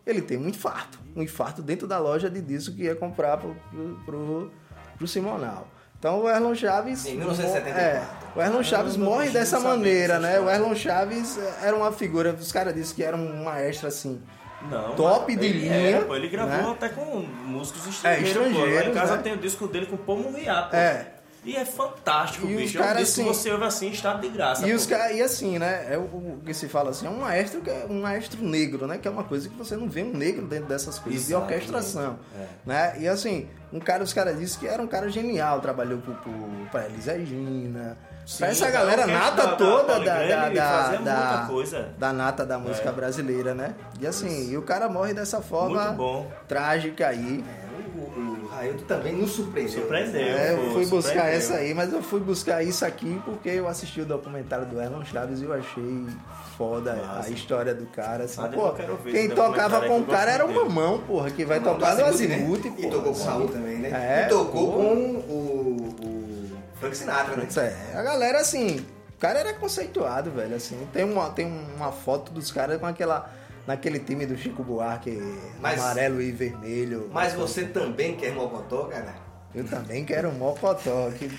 ele tem um infarto. Um infarto dentro da loja de disco que ia comprar pro, pro, pro, pro Simonal. Então o Erlon Chaves. Em 1974. É, o Erlon Chaves não morre dessa maneira, né? O. Erlon Chaves era uma figura. Os caras disseram que era um maestro assim. Não, Top de ele linha, é, pô, ele gravou né? até com músicos estrangeiros. pô. Lá estrangeiros, em casa né? tem o disco dele com o Pomo Riá, pô. É. E é fantástico, E os bicho. É um caras, disco que assim, você ouve assim, estado de graça. E, os ca- e assim, né? É o, o que se fala assim, é um maestro que é um maestro negro, né? Que é uma coisa que você não vê um negro dentro dessas coisas de Exatamente. orquestração. Né? E assim, um cara, os caras disseram que era um cara genial, trabalhou pro, pro, pra Elis Regina. Sim, pra essa a galera nata da- da toda da, da, da, da- da nata da música brasileira, né? E assim, e o cara morre dessa forma trágica aí. O Railton também nos surpreendeu. Surpreendeu. É, eu pô, fui buscar surpreendeu. essa aí, mas eu fui buscar isso aqui porque eu assisti o documentário do Erlon Chaves e eu achei foda Massa. a história do cara. Assim, Ah, depois pô, eu quero ver quem tocava com o eu cara era o. Mamão, porra, que vai tocar no do Azimuth, né? E tocou com o Raul também, né? É, e tocou pô. com o, o Frank Sinatra, né? Isso é, a galera assim, o cara era conceituado, velho, assim. Tem uma, tem uma foto dos caras com aquela naquele time do Chico Buarque, Mas- amarelo e vermelho. Mas você também quer mocotó, cara? Eu também quero um mocotó. Que.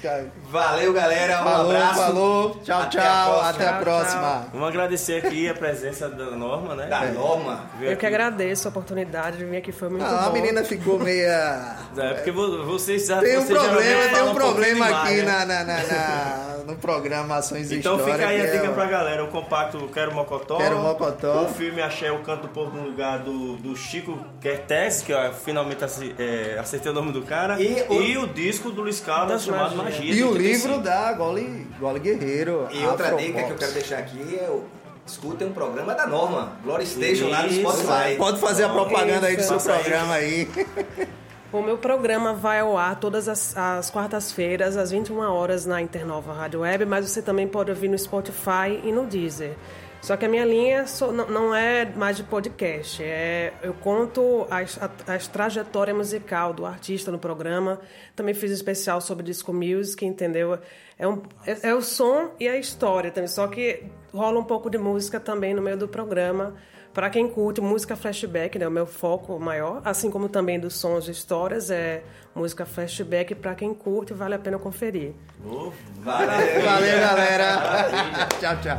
Valeu, galera. Um Falou, abraço. falou. Tchau, Até a tchau. próxima. Até a Tchau, próxima. Vamos agradecer aqui a presença da Norma, né? Da Norma. Veio Eu que agradeço a oportunidade de vir aqui, foi muito Ah, bom. a menina ficou meia. É, porque vo- vocês Tem um vocês problema, tem um pouquinho problema aqui né? na, na, na- na- no programa Ações e Então História. fica aí a é dica o- pra galera, o compacto Quero Mocotó. Quero Mocotó. O filme Achei o Canto do Povo no lugar do, do Chico Kertes, que eu finalmente é, acertei o nome do cara. E E o- o, disco do Luiz Caldas chamado Magia. Magia. E o 85. livro da Gole, Gole Guerreiro. E outra dica que eu quero deixar aqui é o escutem um programa da Norma, Glory Station lá no. Spotify. Pode fazer a propaganda aí do seu programa aí. O meu programa vai ao ar todas as, as quartas-feiras, às 21 horas, na Internova Rádio Web, mas você também pode ouvir no Spotify e no Deezer. Só que a minha linha não, é mais de podcast, é, eu conto as, as trajetória musical do artista no programa. Também fiz um especial sobre disco music, entendeu? É, um, é, é o som e a história também, só que rola um pouco de música também no meio do programa. Para quem curte música flashback, né, o meu foco maior, assim como também dos sons e histórias, é música flashback. Para quem curte, vale a pena conferir. Ô, Valeu. Valeu, galera. tchau, tchau.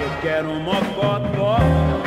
Eu quero um mocotó